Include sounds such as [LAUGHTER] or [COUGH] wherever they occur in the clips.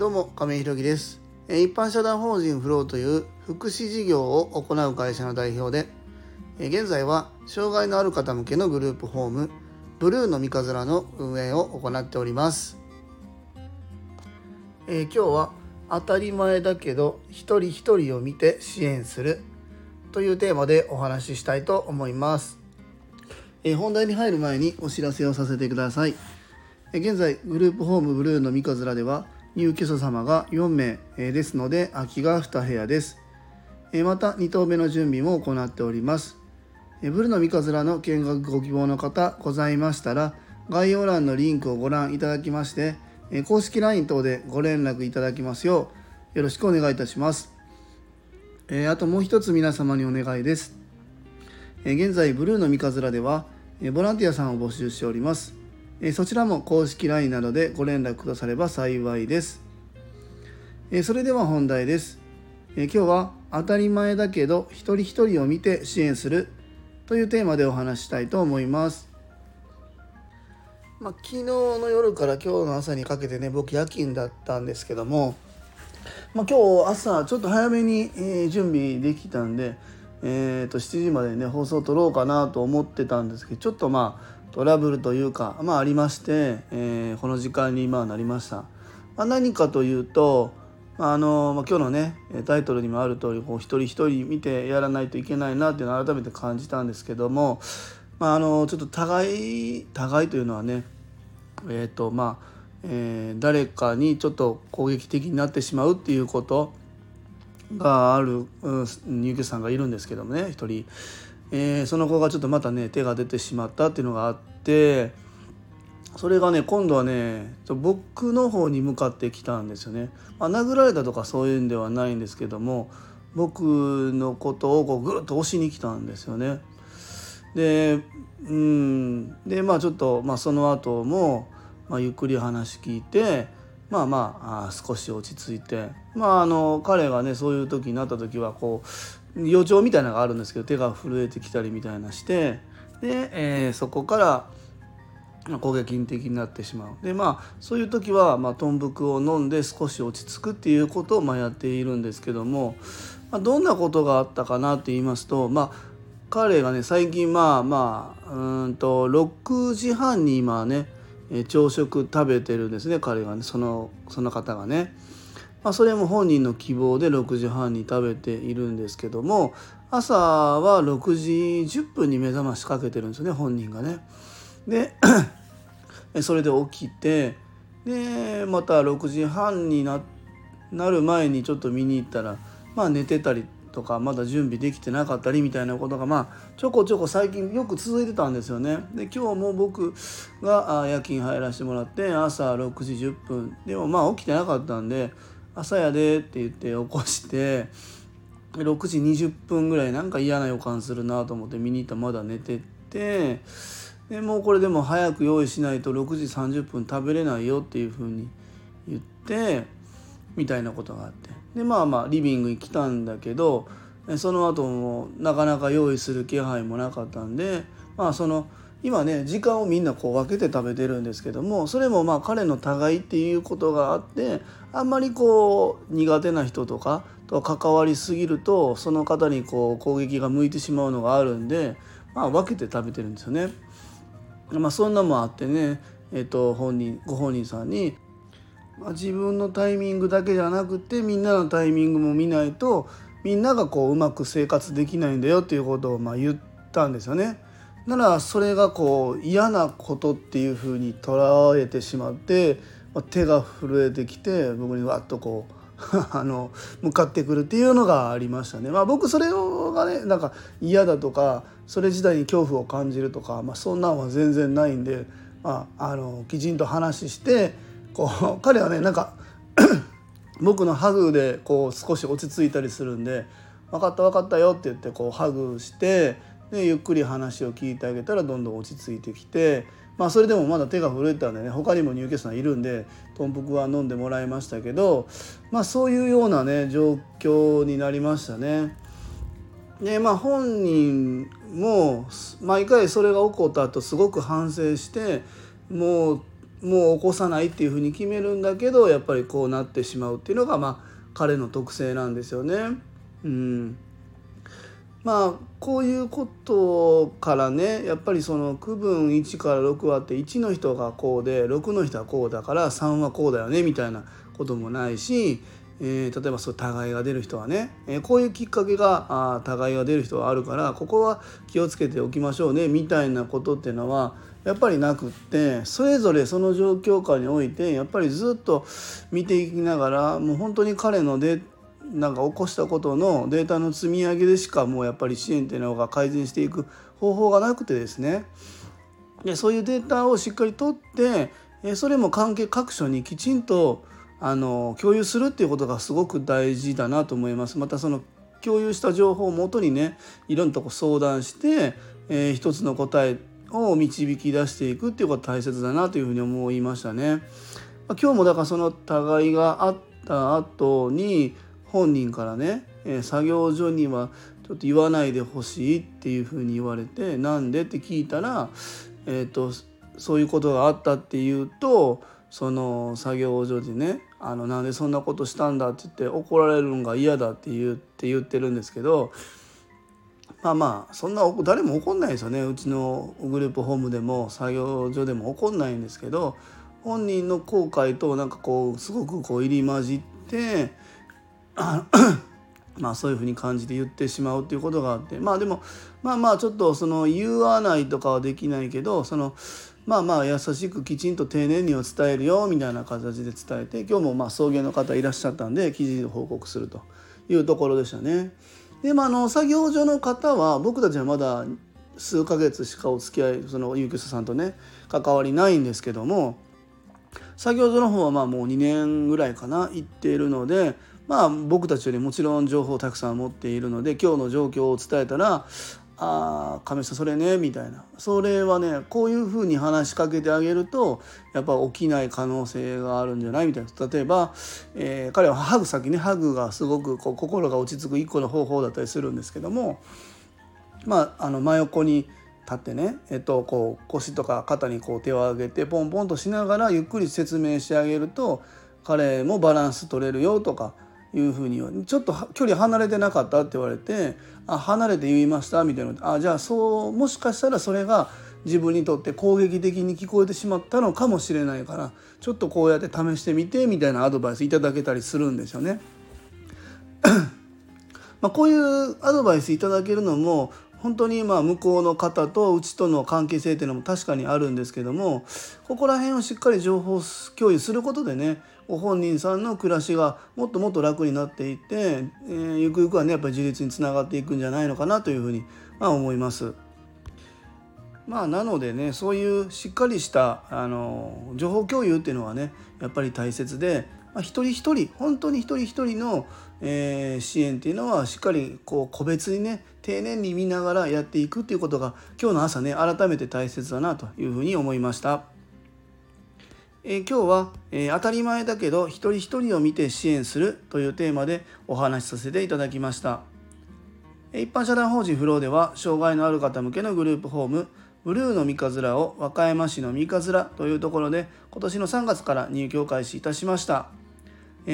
どうも亀井ひろです。一般社団法人フローという福祉事業を行う会社の代表で現在は障害のある方向けのグループホームブルーの三日面の運営を行っております。え今日は当たり前だけど一人一人を見て支援するというテーマでお話ししたいと思います。え本題に入る前にお知らせをさせてください。現在グループホームブルーの三日面では入居者様が4名ですので空きが2部屋です。また2棟目の準備も行っております。ブルーの三日面の見学ご希望の方ございましたら概要欄のリンクをご覧いただきまして公式 LINE 等でご連絡いただきますようよろしくお願いいたします。あともう一つ皆様にお願いです。現在ブルーの三日面ではボランティアさんを募集しております。そちらも公式 LINE などでご連絡くだされば幸いです。それでは本題です。今日は当たり前だけど一人一人を見て支援するというテーマでお話したいと思います。まあ、昨日の夜から今日の朝にかけてね僕夜勤だったんですけども、まあ、今日朝ちょっと早めに、え準備できたんで、えー、と7時までね放送撮ろうかなと思ってたんですけどちょっとまあトラブルというか、まあ、ありまして、えー、この時間に今なりました。まあ、何かというと、あのまあ、今日のねタイトルにもある通りこう一人一人見てやらないといけないなっていうのを改めて感じたんですけども、まあ、あのちょっと互い互いというのはねえっ、ー、とまあ、えー、誰かにちょっと攻撃的になってしまうっていうことがある、うん、入居者さんがいるんですけどもね一人。えー、その子がちょっとまたね手が出てしまったっていうのがあってそれがね今度はね僕の方に向かってきたんですよね。まあ、殴られたとかそういうんではないんですけども僕のことをこうぐっと押しに来たんですよね。でうんでまあちょっと、まあ、その後も、まあ、ゆっくり話聞いてまあまあ少し落ち着いて。まああの彼がねそういう時になった時はこう予兆みたいなのがあるんですけど手が震えてきたりみたいなしてで、えー、そこから攻撃的になってしまう。でまあそういう時は、まあ、豚腹を飲んで少し落ち着くっていうことをまあやっているんですけども、まあ、どんなことがあったかなって言いますとまあ彼がね最近まあまあうんと6時半に今ね朝食食べてるんですね彼がねそのその方がね。まあ、それも本人の希望で6時半に食べているんですけども朝は6時10分に目覚ましかけてるんですよね本人がね。で [CLEARS THROAT] それで起きてでまた6時半になる前にちょっと見に行ったらまあ寝てたりとかまだ準備できてなかったりみたいなことがまあちょこちょこ最近よく続いてたんですよね。で今日も僕が夜勤入らせてもらって朝6時10分でもまあ起きてなかったんで朝やで」って言って起こして6時20分ぐらいなんか嫌な予感するなと思って見に行ったらまだ寝ててでもうこれでも早く用意しないと6時30分食べれないよっていうふうに言ってみたいなことがあってでまあまあリビングに来たんだけどその後もなかなか用意する気配もなかったんでまあその今ね時間をみんなこう分けて食べてるんですけどもそれもまあ彼の互いっていうことがあってあんまりこう苦手な人とかと関わりすぎるとその方にこう攻撃が向いてしまうのがあるんで、まあ、分けて食べてるんですよね。まあ、そんなもあってね、えっと、本人ご本人さんに、まあ、自分のタイミングだけじゃなくてみんなのタイミングも見ないとみんながこううまく生活できないんだよっていうことをまあ言ったんですよね。ならそれがこう嫌なことっていうふうに捉えてしまってまあ手が震えてきて僕にわっとこう [LAUGHS] あの向かってくるっていうのがありましたね。まあ、僕それがねなんか嫌だとかそれ自体に恐怖を感じるとか、まあ、そんなんは全然ないんで、まあ、あのきちんと話してこう彼はねなんか [CLEARS THROAT] 僕のハグでこう少し落ち着いたりするんで「分かった分かったよ」って言ってこうハグしてでゆっくり話を聞いてあげたらどんどん落ち着いてきてまあそれでもまだ手が震えたんでね他にも入居者さんいるんで豚腹は飲んでもらいましたけどまあそういうようなね状況になりましたね。でまあ本人も毎回それが起こった後すごく反省してもうもう起こさないっていうふうに決めるんだけどやっぱりこうなってしまうっていうのがまあ彼の特性なんですよね。うんまあこういうことからねやっぱりその区分1から6あって1の人がこうで6の人はこうだから3はこうだよねみたいなこともないし、えー、例えばそう互いが出る人はね、えー、こういうきっかけがあ互いが出る人はあるからここは気をつけておきましょうねみたいなことっていうのはやっぱりなくってそれぞれその状況下においてやっぱりずっと見ていきながらもう本当に彼のでなんか起こしたことのデータの積み上げでしかもうやっぱり支援っていうのが改善していく方法がなくてですねでそういうデータをしっかり取ってそれも関係各所にきちんとあの共有するっていうことがすごく大事だなと思います。またその共有した情報をもとにねいろんなとこ相談して、えー、一つの答えを導き出していくっていうことが大切だなというふうに思いましたね。今日もだからその互いがあった後に本人からね、作業所にはちょっと言わないでほしいっていうふうに言われてなんでって聞いたら、えーと、そういうことがあったっていうとその作業所でねあのなんでそんなことしたんだって言って怒られるのが嫌だって言って言ってるんですけどまあまあそんな誰も怒んないですよねうちのグループホームでも作業所でも怒んないんですけど本人の後悔となんかこうすごくこう入り混じって [COUGHS] まあそういうふうに感じて言ってしまうっていうことがあってまあでもまあまあちょっとその言わないとかはできないけどそのまあまあ優しくきちんと丁寧には伝えるよみたいな形で伝えて今日もまあ送迎の方いらっしゃったんで記事で報告するというところでしたね。でまあ、あの作業所の方は僕たちはまだ数ヶ月しかお付き合いその有給者さんとね関わりないんですけども作業所の方はまあもう2年ぐらいかな行っているのでまあ僕たちよりもちろん情報をたくさん持っているので今日の状況を伝えたら「ああ亀下それね」みたいな。それはねこういうふうに話しかけてあげるとやっぱ起きない可能性があるんじゃないみたいな。例えば、えー、彼はハグ先ね。ハグがすごくこう心が落ち着く一個の方法だったりするんですけどもまああの真横に立ってね、えっと、こう腰とか肩にこう手を上げてポンポンとしながらゆっくり説明してあげると彼もバランス取れるよとかいうふうにはちょっと距離離れてなかったって言われて「あ離れて言いました」みたいなあじゃあそうもしかしたらそれが自分にとって攻撃的に聞こえてしまったのかもしれないからちょっとこうやって試してみてみたいなアドバイスいただけたりするんですよね。[COUGHS] まあこういうアドバイスいただけるのも本当にまあ向こうの方とうちとの関係性っていうのも確かにあるんですけどもここら辺をしっかり情報共有することでねご本人さんの暮らしがもっともっと楽になっていって、えー、ゆくゆくはねやっぱり自立につながっていくんじゃないのかなというふうに、まあ、思います。まあ、なのでねそういうしっかりしたあの情報共有っていうのはねやっぱり大切で、まあ、一人一人本当に一人一人の、えー、支援っていうのはしっかりこう個別にね丁寧に見ながらやっていくっていうことが今日の朝ね改めて大切だなというふうに思いました。え、今日は、え、当たり前だけど一人一人を見て支援するというテーマでお話しさせていただきました。一般社団法人フローでは障害のある方向けのグループホームブルーノ三葛を和歌山市の三葛というところで今年の3月から入居開始いたしました。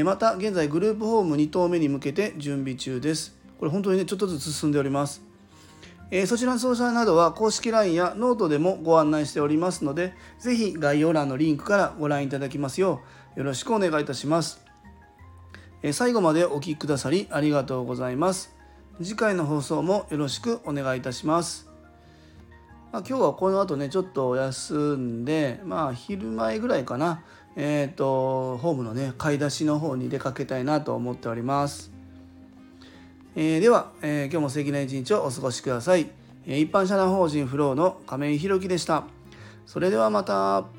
また現在グループホーム2棟目に向けて準備中です。これ本当にねちょっとずつ進んでおります。えー、そちらの詳細などは公式 LINE やノートでもご案内しておりますので、ぜひ概要欄のリンクからご覧いただきますようよろしくお願いいたします。えー、最後までお聴きくださりありがとうございます。次回の放送もよろしくお願いいたします。まあ、今日はこの後ね、ちょっと休んで、まあ昼前ぐらいかな、えっ、ー、と、ホームのね、買い出しの方に出かけたいなと思っております。えー、では、えー、今日も素敵な一日をお過ごしください。え一般社団法人フローの亀井宏樹でした。それではまた。